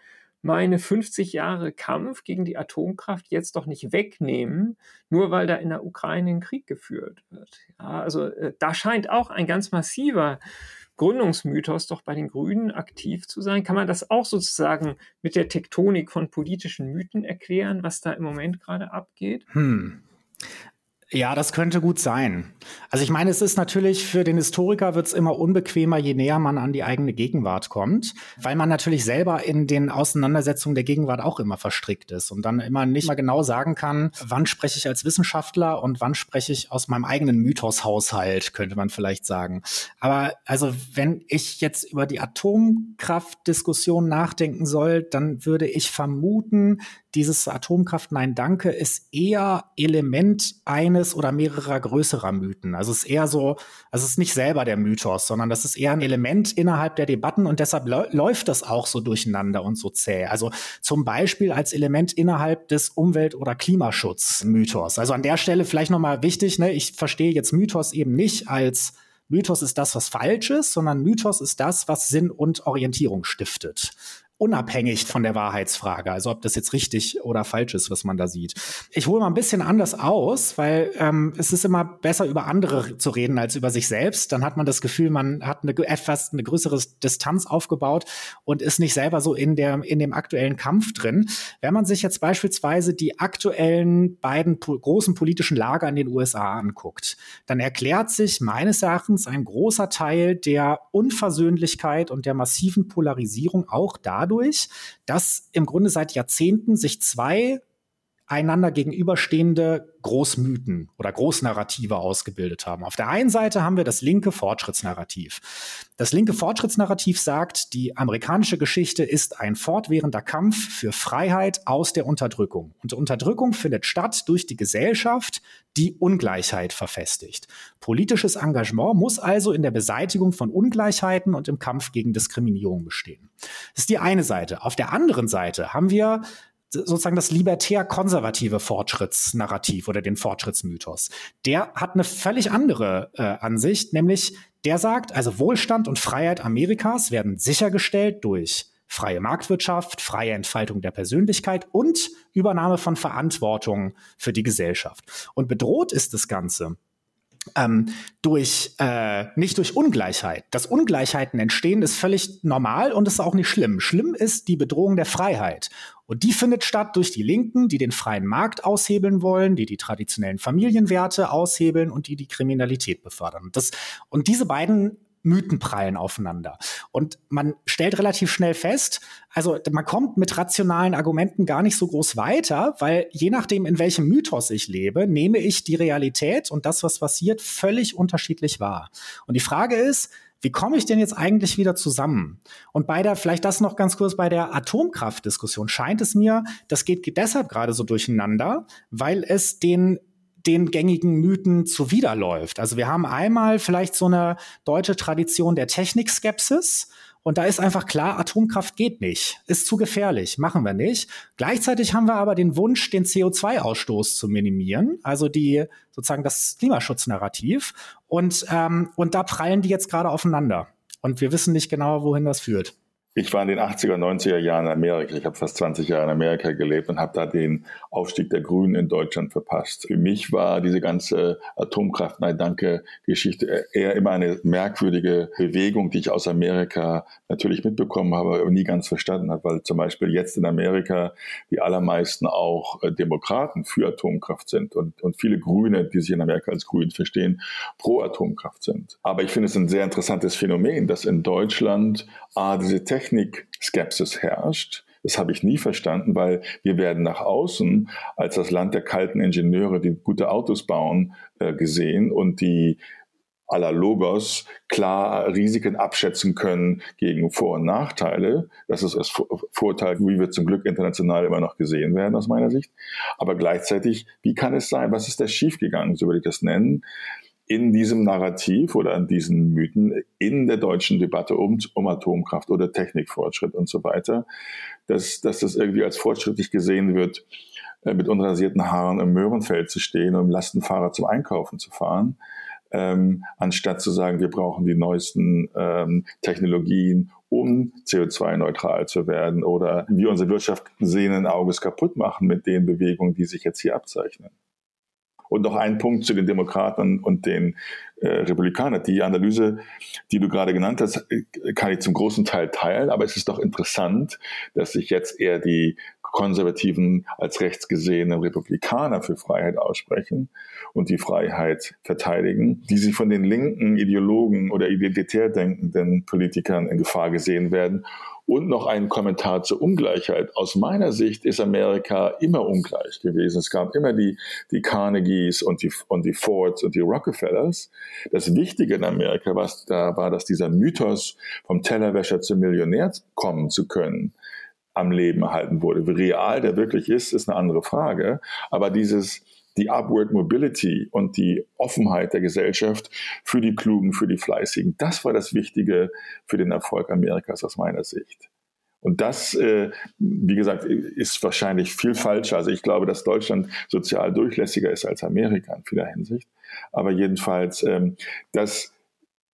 meine 50 Jahre Kampf gegen die Atomkraft jetzt doch nicht wegnehmen, nur weil da in der Ukraine ein Krieg geführt wird. Ja, also äh, da scheint auch ein ganz massiver Gründungsmythos doch bei den Grünen aktiv zu sein. Kann man das auch sozusagen mit der Tektonik von politischen Mythen erklären, was da im Moment gerade abgeht? Hm. Ja, das könnte gut sein. Also ich meine, es ist natürlich für den Historiker wird es immer unbequemer, je näher man an die eigene Gegenwart kommt, weil man natürlich selber in den Auseinandersetzungen der Gegenwart auch immer verstrickt ist und dann immer nicht mal genau sagen kann, wann spreche ich als Wissenschaftler und wann spreche ich aus meinem eigenen Mythoshaushalt, könnte man vielleicht sagen. Aber also wenn ich jetzt über die Atomkraftdiskussion nachdenken soll, dann würde ich vermuten, dieses Atomkraft Nein Danke ist eher Element eines oder mehrerer größerer Mythen. Also es ist eher so, also es ist nicht selber der Mythos, sondern das ist eher ein Element innerhalb der Debatten und deshalb läuft das auch so durcheinander und so zäh. Also zum Beispiel als Element innerhalb des Umwelt- oder Klimaschutzmythos. Also an der Stelle vielleicht nochmal wichtig, ne, ich verstehe jetzt Mythos eben nicht als Mythos ist das, was falsch ist, sondern Mythos ist das, was Sinn und Orientierung stiftet unabhängig von der Wahrheitsfrage, also ob das jetzt richtig oder falsch ist, was man da sieht. Ich hole mal ein bisschen anders aus, weil ähm, es ist immer besser, über andere zu reden als über sich selbst. Dann hat man das Gefühl, man hat eine etwas eine größere Distanz aufgebaut und ist nicht selber so in der in dem aktuellen Kampf drin. Wenn man sich jetzt beispielsweise die aktuellen beiden po großen politischen Lager in den USA anguckt, dann erklärt sich meines Erachtens ein großer Teil der Unversöhnlichkeit und der massiven Polarisierung auch dadurch, dadurch, dass im Grunde seit Jahrzehnten sich zwei einander gegenüberstehende Großmythen oder Großnarrative ausgebildet haben. Auf der einen Seite haben wir das linke Fortschrittsnarrativ. Das linke Fortschrittsnarrativ sagt, die amerikanische Geschichte ist ein fortwährender Kampf für Freiheit aus der Unterdrückung. Und Unterdrückung findet statt durch die Gesellschaft, die Ungleichheit verfestigt. Politisches Engagement muss also in der Beseitigung von Ungleichheiten und im Kampf gegen Diskriminierung bestehen. Das ist die eine Seite. Auf der anderen Seite haben wir sozusagen das libertär-konservative Fortschrittsnarrativ oder den Fortschrittsmythos. Der hat eine völlig andere äh, Ansicht, nämlich der sagt, also Wohlstand und Freiheit Amerikas werden sichergestellt durch freie Marktwirtschaft, freie Entfaltung der Persönlichkeit und Übernahme von Verantwortung für die Gesellschaft. Und bedroht ist das Ganze ähm, durch äh, nicht durch Ungleichheit. Dass Ungleichheiten entstehen, ist völlig normal und ist auch nicht schlimm. Schlimm ist die Bedrohung der Freiheit. Und die findet statt durch die Linken, die den freien Markt aushebeln wollen, die die traditionellen Familienwerte aushebeln und die die Kriminalität befördern. Das, und diese beiden Mythen prallen aufeinander. Und man stellt relativ schnell fest, also man kommt mit rationalen Argumenten gar nicht so groß weiter, weil je nachdem, in welchem Mythos ich lebe, nehme ich die Realität und das, was passiert, völlig unterschiedlich wahr. Und die Frage ist, wie komme ich denn jetzt eigentlich wieder zusammen? Und bei der, vielleicht das noch ganz kurz, bei der Atomkraftdiskussion scheint es mir, das geht deshalb gerade so durcheinander, weil es den den gängigen Mythen zuwiderläuft. Also wir haben einmal vielleicht so eine deutsche Tradition der Technikskepsis. Und da ist einfach klar, Atomkraft geht nicht, ist zu gefährlich, machen wir nicht. Gleichzeitig haben wir aber den Wunsch, den CO2-Ausstoß zu minimieren, also die sozusagen das Klimaschutznarrativ. Und, ähm, und da prallen die jetzt gerade aufeinander. Und wir wissen nicht genau, wohin das führt. Ich war in den 80er, 90er Jahren in Amerika. Ich habe fast 20 Jahre in Amerika gelebt und habe da den Aufstieg der Grünen in Deutschland verpasst. Für mich war diese ganze Atomkraft, nein, danke, Geschichte eher immer eine merkwürdige Bewegung, die ich aus Amerika natürlich mitbekommen habe, aber nie ganz verstanden habe, weil zum Beispiel jetzt in Amerika die allermeisten auch äh, Demokraten für Atomkraft sind und, und viele Grüne, die sich in Amerika als Grün verstehen, pro Atomkraft sind. Aber ich finde es ein sehr interessantes Phänomen, dass in Deutschland A, diese Technik-Skepsis herrscht. Das habe ich nie verstanden, weil wir werden nach außen als das Land der kalten Ingenieure, die gute Autos bauen, äh, gesehen und die aller Logos klar Risiken abschätzen können gegen Vor- und Nachteile. Das ist das Vorteil, wie wir zum Glück international immer noch gesehen werden aus meiner Sicht. Aber gleichzeitig, wie kann es sein, was ist da schiefgegangen, so würde ich das nennen, in diesem Narrativ oder in diesen Mythen in der deutschen Debatte um, um Atomkraft oder Technikfortschritt und so weiter, dass, dass das irgendwie als fortschrittlich gesehen wird, äh, mit unrasierten Haaren im Möhrenfeld zu stehen und im Lastenfahrer zum Einkaufen zu fahren, ähm, anstatt zu sagen, wir brauchen die neuesten ähm, Technologien, um CO2-neutral zu werden oder wir unsere Wirtschaft sehenden Auges kaputt machen mit den Bewegungen, die sich jetzt hier abzeichnen. Und noch ein Punkt zu den Demokraten und den äh, Republikanern. Die Analyse, die du gerade genannt hast, äh, kann ich zum großen Teil teilen, aber es ist doch interessant, dass sich jetzt eher die konservativen als rechtsgesehenen Republikaner für Freiheit aussprechen und die Freiheit verteidigen, die sie von den linken Ideologen oder identitär denkenden Politikern in Gefahr gesehen werden und noch ein Kommentar zur Ungleichheit. Aus meiner Sicht ist Amerika immer ungleich gewesen. Es gab immer die, die Carnegies und die, und die Fords und die Rockefellers. Das Wichtige in Amerika war, da war, dass dieser Mythos vom Tellerwäscher zum Millionär kommen zu können, am Leben erhalten wurde. Wie real der wirklich ist, ist eine andere Frage. Aber dieses, die Upward Mobility und die Offenheit der Gesellschaft für die Klugen, für die Fleißigen. Das war das Wichtige für den Erfolg Amerikas aus meiner Sicht. Und das, äh, wie gesagt, ist wahrscheinlich viel falscher. Also ich glaube, dass Deutschland sozial durchlässiger ist als Amerika in vieler Hinsicht. Aber jedenfalls, ähm, das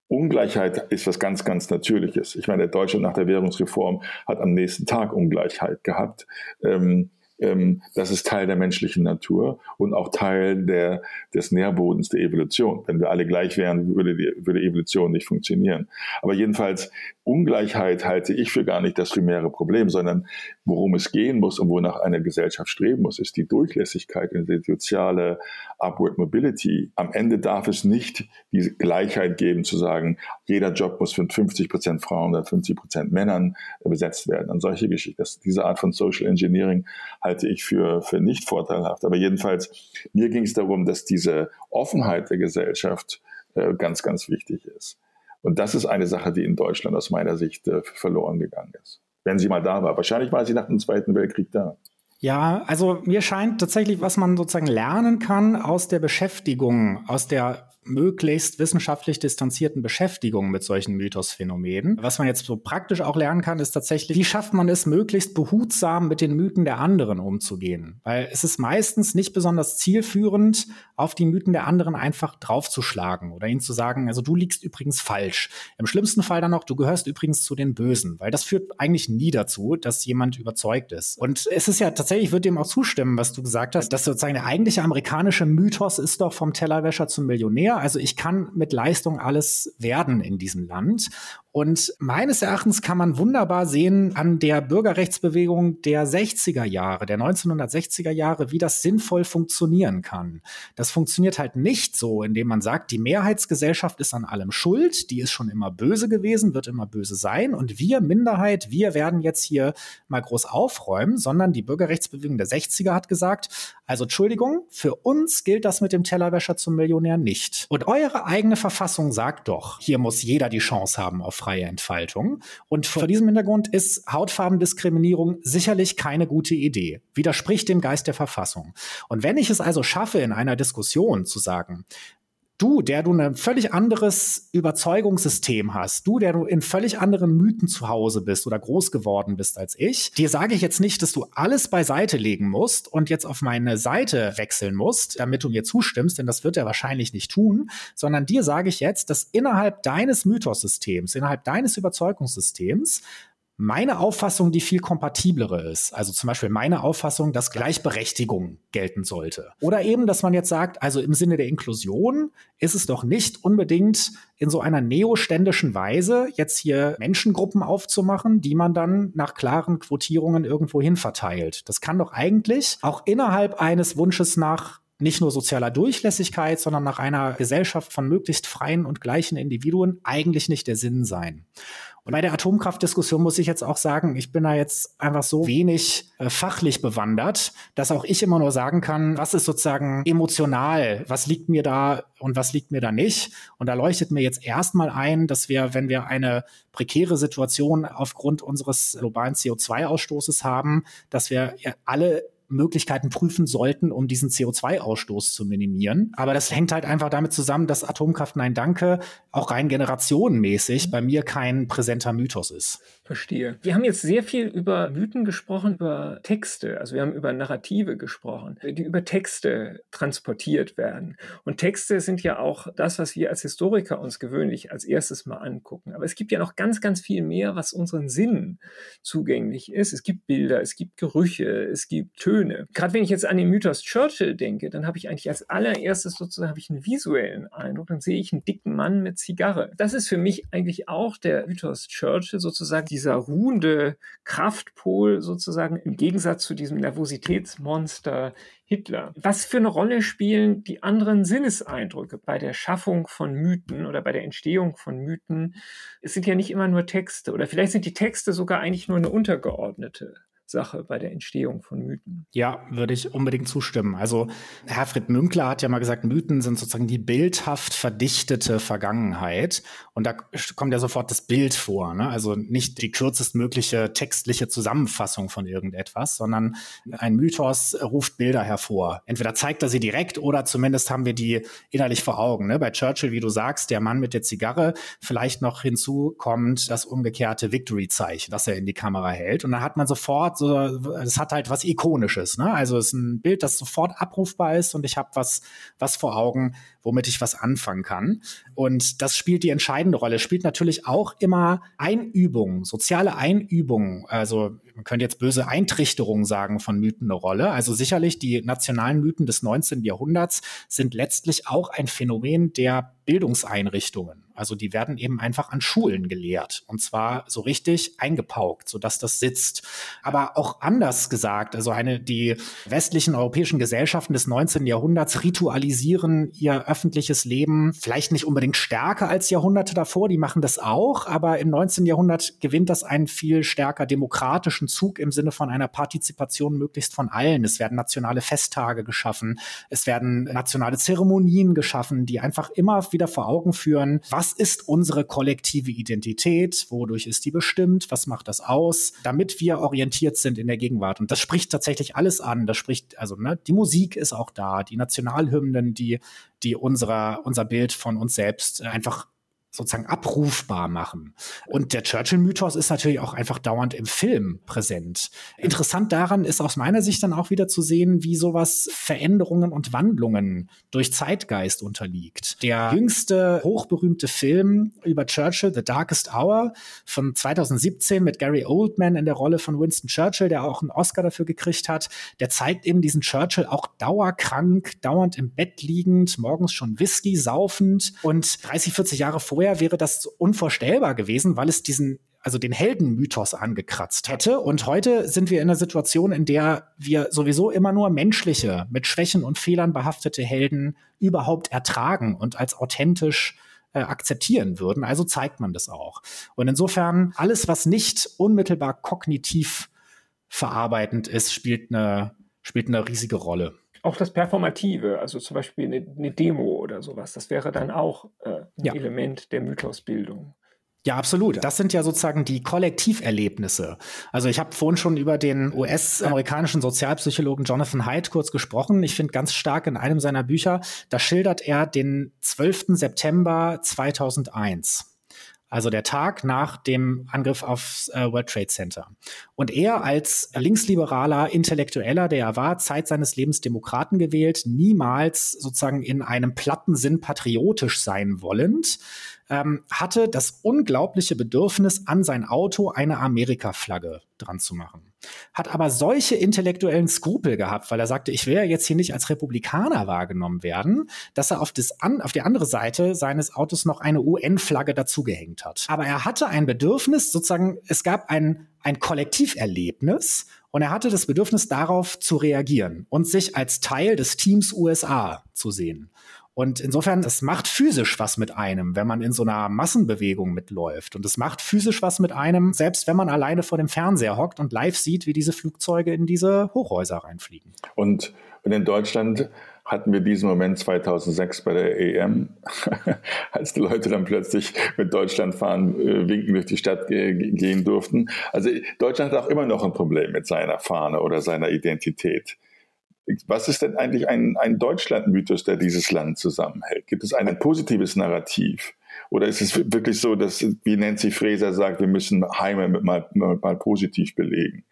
Ungleichheit ist was ganz, ganz Natürliches. Ich meine, Deutschland nach der Währungsreform hat am nächsten Tag Ungleichheit gehabt. Ähm, ähm, das ist Teil der menschlichen Natur und auch Teil der, des Nährbodens der Evolution. Wenn wir alle gleich wären, würde die, würde Evolution nicht funktionieren. Aber jedenfalls, Ungleichheit halte ich für gar nicht das primäre Problem, sondern worum es gehen muss und wonach eine Gesellschaft streben muss, ist die Durchlässigkeit und die soziale Upward Mobility. Am Ende darf es nicht diese Gleichheit geben, zu sagen, jeder Job muss von 50 Prozent Frauen oder 50 Prozent Männern besetzt werden. Und solche Geschichten. Diese Art von Social Engineering halte ich für, für nicht vorteilhaft. Aber jedenfalls, mir ging es darum, dass diese Offenheit der Gesellschaft äh, ganz, ganz wichtig ist. Und das ist eine Sache, die in Deutschland aus meiner Sicht äh, verloren gegangen ist. Wenn sie mal da war. Wahrscheinlich war sie nach dem Zweiten Weltkrieg da. Ja, also mir scheint tatsächlich, was man sozusagen lernen kann aus der Beschäftigung, aus der möglichst wissenschaftlich distanzierten Beschäftigung mit solchen Mythosphänomenen. Was man jetzt so praktisch auch lernen kann, ist tatsächlich, wie schafft man es, möglichst behutsam mit den Mythen der anderen umzugehen? Weil es ist meistens nicht besonders zielführend, auf die Mythen der anderen einfach draufzuschlagen oder ihnen zu sagen, also du liegst übrigens falsch. Im schlimmsten Fall dann noch, du gehörst übrigens zu den Bösen, weil das führt eigentlich nie dazu, dass jemand überzeugt ist. Und es ist ja tatsächlich, ich würde dem auch zustimmen, was du gesagt hast, dass sozusagen der eigentliche amerikanische Mythos ist doch vom Tellerwäscher zum Millionär also ich kann mit Leistung alles werden in diesem Land. Und meines Erachtens kann man wunderbar sehen an der Bürgerrechtsbewegung der 60er Jahre, der 1960er Jahre, wie das sinnvoll funktionieren kann. Das funktioniert halt nicht so, indem man sagt, die Mehrheitsgesellschaft ist an allem schuld, die ist schon immer böse gewesen, wird immer böse sein und wir Minderheit, wir werden jetzt hier mal groß aufräumen, sondern die Bürgerrechtsbewegung der 60er hat gesagt, also Entschuldigung, für uns gilt das mit dem Tellerwäscher zum Millionär nicht. Und eure eigene Verfassung sagt doch, hier muss jeder die Chance haben auf freie Entfaltung. Und vor diesem Hintergrund ist Hautfarbendiskriminierung sicherlich keine gute Idee. Widerspricht dem Geist der Verfassung. Und wenn ich es also schaffe, in einer Diskussion zu sagen, Du, der du ein völlig anderes Überzeugungssystem hast, du, der du in völlig anderen Mythen zu Hause bist oder groß geworden bist als ich, dir sage ich jetzt nicht, dass du alles beiseite legen musst und jetzt auf meine Seite wechseln musst, damit du mir zustimmst, denn das wird er wahrscheinlich nicht tun, sondern dir sage ich jetzt, dass innerhalb deines Mythossystems, innerhalb deines Überzeugungssystems meine Auffassung die viel kompatiblere ist. Also zum Beispiel meine Auffassung, dass Gleichberechtigung gelten sollte. Oder eben, dass man jetzt sagt, also im Sinne der Inklusion ist es doch nicht unbedingt in so einer neoständischen Weise jetzt hier Menschengruppen aufzumachen, die man dann nach klaren Quotierungen irgendwo hin verteilt. Das kann doch eigentlich auch innerhalb eines Wunsches nach nicht nur sozialer Durchlässigkeit, sondern nach einer Gesellschaft von möglichst freien und gleichen Individuen eigentlich nicht der Sinn sein. Und bei der Atomkraftdiskussion muss ich jetzt auch sagen, ich bin da jetzt einfach so wenig äh, fachlich bewandert, dass auch ich immer nur sagen kann, was ist sozusagen emotional, was liegt mir da und was liegt mir da nicht. Und da leuchtet mir jetzt erstmal ein, dass wir, wenn wir eine prekäre Situation aufgrund unseres globalen CO2-Ausstoßes haben, dass wir alle Möglichkeiten prüfen sollten, um diesen CO2-Ausstoß zu minimieren. Aber das hängt halt einfach damit zusammen, dass Atomkraft Nein Danke auch rein generationenmäßig bei mir kein präsenter Mythos ist. Verstehe. Wir haben jetzt sehr viel über Mythen gesprochen, über Texte. Also wir haben über Narrative gesprochen, die über Texte transportiert werden. Und Texte sind ja auch das, was wir als Historiker uns gewöhnlich als erstes mal angucken. Aber es gibt ja noch ganz, ganz viel mehr, was unseren Sinnen zugänglich ist. Es gibt Bilder, es gibt Gerüche, es gibt Töne Töne. Gerade wenn ich jetzt an den Mythos Churchill denke, dann habe ich eigentlich als allererstes sozusagen habe ich einen visuellen Eindruck. Dann sehe ich einen dicken Mann mit Zigarre. Das ist für mich eigentlich auch der Mythos Churchill, sozusagen dieser ruhende Kraftpol sozusagen im Gegensatz zu diesem Nervositätsmonster Hitler. Was für eine Rolle spielen die anderen Sinneseindrücke bei der Schaffung von Mythen oder bei der Entstehung von Mythen? Es sind ja nicht immer nur Texte oder vielleicht sind die Texte sogar eigentlich nur eine untergeordnete Sache bei der Entstehung von Mythen. Ja, würde ich unbedingt zustimmen. Also Herfried Münkler hat ja mal gesagt, Mythen sind sozusagen die bildhaft verdichtete Vergangenheit. Und da kommt ja sofort das Bild vor. Ne? Also nicht die kürzestmögliche textliche Zusammenfassung von irgendetwas, sondern ein Mythos ruft Bilder hervor. Entweder zeigt er sie direkt oder zumindest haben wir die innerlich vor Augen. Ne? Bei Churchill, wie du sagst, der Mann mit der Zigarre, vielleicht noch hinzu kommt das umgekehrte Victory-Zeichen, das er in die Kamera hält. Und dann hat man sofort sofort so, es hat halt was Ikonisches. Ne? Also es ist ein Bild, das sofort abrufbar ist und ich habe was, was vor Augen, womit ich was anfangen kann. Und das spielt die entscheidende Rolle. Spielt natürlich auch immer Einübung, soziale Einübung. Also man könnte jetzt böse Eintrichterung sagen von Mythen eine Rolle. Also sicherlich die nationalen Mythen des 19. Jahrhunderts sind letztlich auch ein Phänomen der Bildungseinrichtungen. Also die werden eben einfach an Schulen gelehrt und zwar so richtig eingepaukt, sodass das sitzt. Aber auch anders gesagt, also eine, die westlichen europäischen Gesellschaften des 19. Jahrhunderts ritualisieren ihr öffentliches Leben vielleicht nicht unbedingt stärker als Jahrhunderte davor, die machen das auch, aber im 19. Jahrhundert gewinnt das einen viel stärker demokratischen Zug im Sinne von einer Partizipation möglichst von allen. Es werden nationale Festtage geschaffen, es werden nationale Zeremonien geschaffen, die einfach immer wieder vor Augen führen, was ist unsere kollektive Identität, wodurch ist die bestimmt, was macht das aus, damit wir orientiert sind in der Gegenwart. Und das spricht tatsächlich alles an. Das spricht, also ne, die Musik ist auch da, die Nationalhymnen, die, die unserer, unser Bild von uns selbst einfach sozusagen abrufbar machen. Und der Churchill-Mythos ist natürlich auch einfach dauernd im Film präsent. Interessant daran ist aus meiner Sicht dann auch wieder zu sehen, wie sowas Veränderungen und Wandlungen durch Zeitgeist unterliegt. Der jüngste hochberühmte Film über Churchill, The Darkest Hour von 2017 mit Gary Oldman in der Rolle von Winston Churchill, der auch einen Oscar dafür gekriegt hat, der zeigt eben diesen Churchill auch dauerkrank, dauernd im Bett liegend, morgens schon Whisky saufend und 30, 40 Jahre vorher vorher wäre das unvorstellbar gewesen, weil es diesen also den Heldenmythos angekratzt hätte. Und heute sind wir in einer Situation, in der wir sowieso immer nur menschliche, mit Schwächen und Fehlern behaftete Helden überhaupt ertragen und als authentisch äh, akzeptieren würden. Also zeigt man das auch. Und insofern, alles, was nicht unmittelbar kognitiv verarbeitend ist, spielt eine, spielt eine riesige Rolle auch das Performative, also zum Beispiel eine, eine Demo oder sowas, das wäre dann auch äh, ein ja. Element der Mythosbildung. Ja, absolut. Das sind ja sozusagen die Kollektiverlebnisse. Also ich habe vorhin schon über den US-amerikanischen Sozialpsychologen Jonathan Haidt kurz gesprochen. Ich finde ganz stark in einem seiner Bücher, da schildert er den 12. September 2001 also der Tag nach dem Angriff aufs äh, World Trade Center. Und er als linksliberaler Intellektueller, der er war, Zeit seines Lebens Demokraten gewählt, niemals sozusagen in einem platten Sinn patriotisch sein wollend, ähm, hatte das unglaubliche Bedürfnis, an sein Auto eine Amerika-Flagge dran zu machen. Hat aber solche intellektuellen Skrupel gehabt, weil er sagte, ich will ja jetzt hier nicht als Republikaner wahrgenommen werden, dass er auf, das an, auf die andere Seite seines Autos noch eine UN-Flagge dazugehängt hat. Aber er hatte ein Bedürfnis, sozusagen, es gab ein, ein Kollektiverlebnis und er hatte das Bedürfnis, darauf zu reagieren und sich als Teil des Teams USA zu sehen. Und insofern, es macht physisch was mit einem, wenn man in so einer Massenbewegung mitläuft. Und es macht physisch was mit einem, selbst wenn man alleine vor dem Fernseher hockt und live sieht, wie diese Flugzeuge in diese Hochhäuser reinfliegen. Und in Deutschland hatten wir diesen Moment 2006 bei der EM, als die Leute dann plötzlich mit Deutschland fahren, äh, winken durch die Stadt gehen durften. Also Deutschland hat auch immer noch ein Problem mit seiner Fahne oder seiner Identität. Was ist denn eigentlich ein, ein Deutschland-Mythos, der dieses Land zusammenhält? Gibt es ein positives Narrativ? Oder ist es wirklich so, dass, wie Nancy Fraser sagt, wir müssen Heime mal, mal, mal positiv belegen?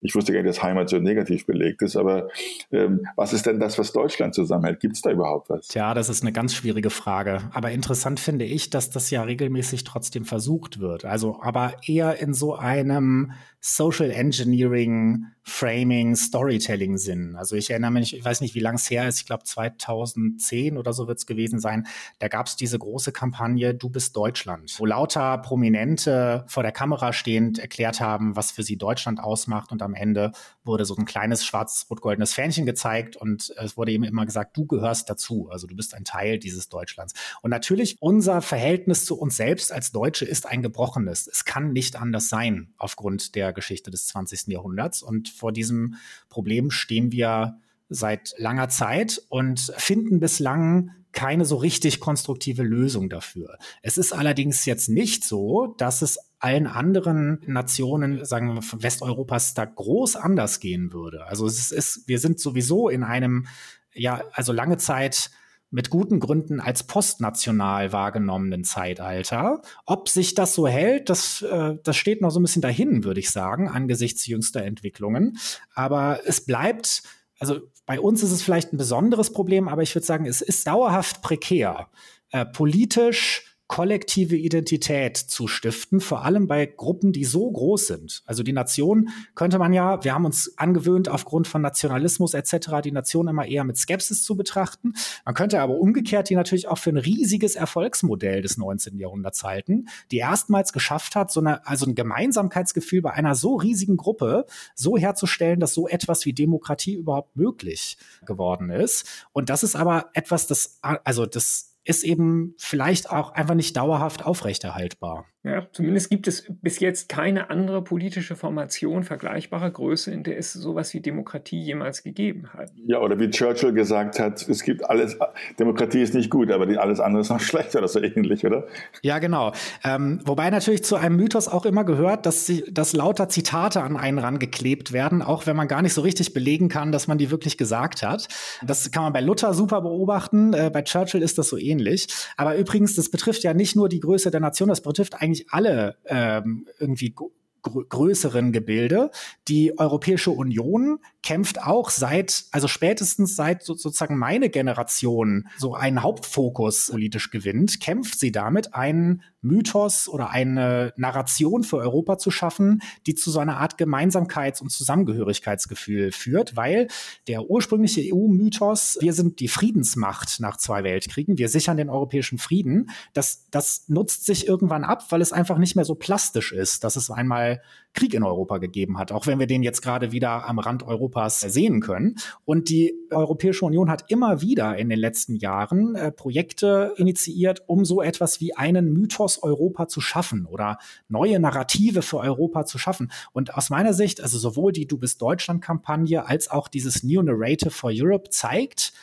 Ich wusste gar nicht, dass Heimat so negativ belegt ist, aber ähm, was ist denn das, was Deutschland zusammenhält? Gibt es da überhaupt was? Tja, das ist eine ganz schwierige Frage. Aber interessant finde ich, dass das ja regelmäßig trotzdem versucht wird. Also aber eher in so einem Social Engineering, Framing, Storytelling Sinn. Also ich erinnere mich, ich weiß nicht, wie lange es her ist, ich glaube 2010 oder so wird es gewesen sein, da gab es diese große Kampagne Du bist Deutschland, wo lauter Prominente vor der Kamera stehend erklärt haben, was für sie Deutschland ausmacht und am Ende wurde so ein kleines schwarz-rot-goldenes Fähnchen gezeigt und es wurde eben immer gesagt, du gehörst dazu, also du bist ein Teil dieses Deutschlands. Und natürlich, unser Verhältnis zu uns selbst als Deutsche ist ein gebrochenes. Es kann nicht anders sein aufgrund der Geschichte des 20. Jahrhunderts. Und vor diesem Problem stehen wir seit langer Zeit und finden bislang keine so richtig konstruktive Lösung dafür. Es ist allerdings jetzt nicht so, dass es allen anderen Nationen, sagen wir von Westeuropas, da groß anders gehen würde. Also es ist, wir sind sowieso in einem, ja, also lange Zeit mit guten Gründen als postnational wahrgenommenen Zeitalter. Ob sich das so hält, das, äh, das steht noch so ein bisschen dahin, würde ich sagen, angesichts jüngster Entwicklungen. Aber es bleibt, also bei uns ist es vielleicht ein besonderes Problem, aber ich würde sagen, es ist dauerhaft prekär. Äh, politisch, kollektive Identität zu stiften, vor allem bei Gruppen, die so groß sind. Also die Nation könnte man ja, wir haben uns angewöhnt, aufgrund von Nationalismus etc., die Nation immer eher mit Skepsis zu betrachten. Man könnte aber umgekehrt die natürlich auch für ein riesiges Erfolgsmodell des 19. Jahrhunderts halten, die erstmals geschafft hat, so eine, also ein Gemeinsamkeitsgefühl bei einer so riesigen Gruppe so herzustellen, dass so etwas wie Demokratie überhaupt möglich geworden ist. Und das ist aber etwas, das, also das ist eben vielleicht auch einfach nicht dauerhaft aufrechterhaltbar. Ja, zumindest gibt es bis jetzt keine andere politische Formation vergleichbarer Größe, in der es sowas wie Demokratie jemals gegeben hat. Ja, oder wie Churchill gesagt hat, es gibt alles, Demokratie ist nicht gut, aber alles andere ist noch schlechter oder so ähnlich, oder? Ja, genau. Ähm, wobei natürlich zu einem Mythos auch immer gehört, dass, sie, dass lauter Zitate an einen rangeklebt werden, auch wenn man gar nicht so richtig belegen kann, dass man die wirklich gesagt hat. Das kann man bei Luther super beobachten, äh, bei Churchill ist das so ähnlich. Aber übrigens, das betrifft ja nicht nur die Größe der Nation, das betrifft eigentlich eigentlich alle ähm, irgendwie größeren Gebilde. Die Europäische Union kämpft auch seit, also spätestens seit sozusagen meine Generation so einen Hauptfokus politisch gewinnt, kämpft sie damit, einen Mythos oder eine Narration für Europa zu schaffen, die zu so einer Art Gemeinsamkeits- und Zusammengehörigkeitsgefühl führt, weil der ursprüngliche EU-Mythos, wir sind die Friedensmacht nach zwei Weltkriegen, wir sichern den europäischen Frieden, das, das nutzt sich irgendwann ab, weil es einfach nicht mehr so plastisch ist, dass es einmal Krieg in Europa gegeben hat, auch wenn wir den jetzt gerade wieder am Rand Europas sehen können. Und die Europäische Union hat immer wieder in den letzten Jahren äh, Projekte initiiert, um so etwas wie einen Mythos Europa zu schaffen oder neue Narrative für Europa zu schaffen. Und aus meiner Sicht, also sowohl die Du bist Deutschland Kampagne als auch dieses New Narrative for Europe zeigt,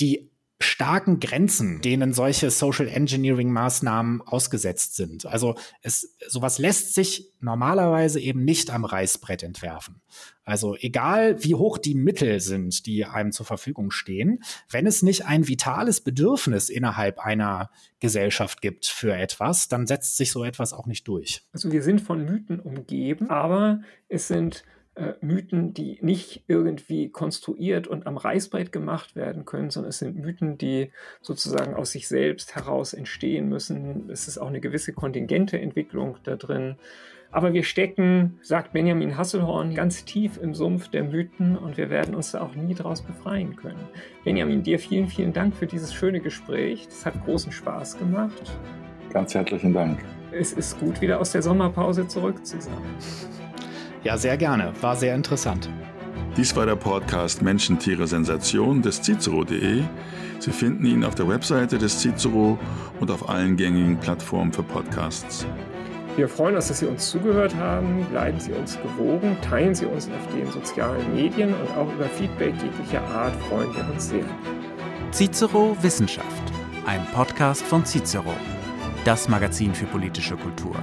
die starken Grenzen, denen solche Social Engineering Maßnahmen ausgesetzt sind. Also es, sowas lässt sich normalerweise eben nicht am Reißbrett entwerfen. Also egal, wie hoch die Mittel sind, die einem zur Verfügung stehen, wenn es nicht ein vitales Bedürfnis innerhalb einer Gesellschaft gibt für etwas, dann setzt sich so etwas auch nicht durch. Also wir sind von Mythen umgeben, aber es sind äh, Mythen, die nicht irgendwie konstruiert und am Reißbrett gemacht werden können, sondern es sind Mythen, die sozusagen aus sich selbst heraus entstehen müssen. Es ist auch eine gewisse kontingente Entwicklung da drin. Aber wir stecken, sagt Benjamin Hasselhorn, ganz tief im Sumpf der Mythen und wir werden uns da auch nie daraus befreien können. Benjamin, dir vielen, vielen Dank für dieses schöne Gespräch. Es hat großen Spaß gemacht. Ganz herzlichen Dank. Es ist gut, wieder aus der Sommerpause zurück zu sein. Ja, sehr gerne. War sehr interessant. Dies war der Podcast Menschen, Tiere, Sensation des Cicero.de. Sie finden ihn auf der Webseite des Cicero und auf allen gängigen Plattformen für Podcasts. Wir freuen uns, dass Sie uns zugehört haben. Bleiben Sie uns gewogen, teilen Sie uns auf den sozialen Medien und auch über Feedback jeglicher Art freuen wir uns sehr. Cicero Wissenschaft, ein Podcast von Cicero, das Magazin für politische Kultur.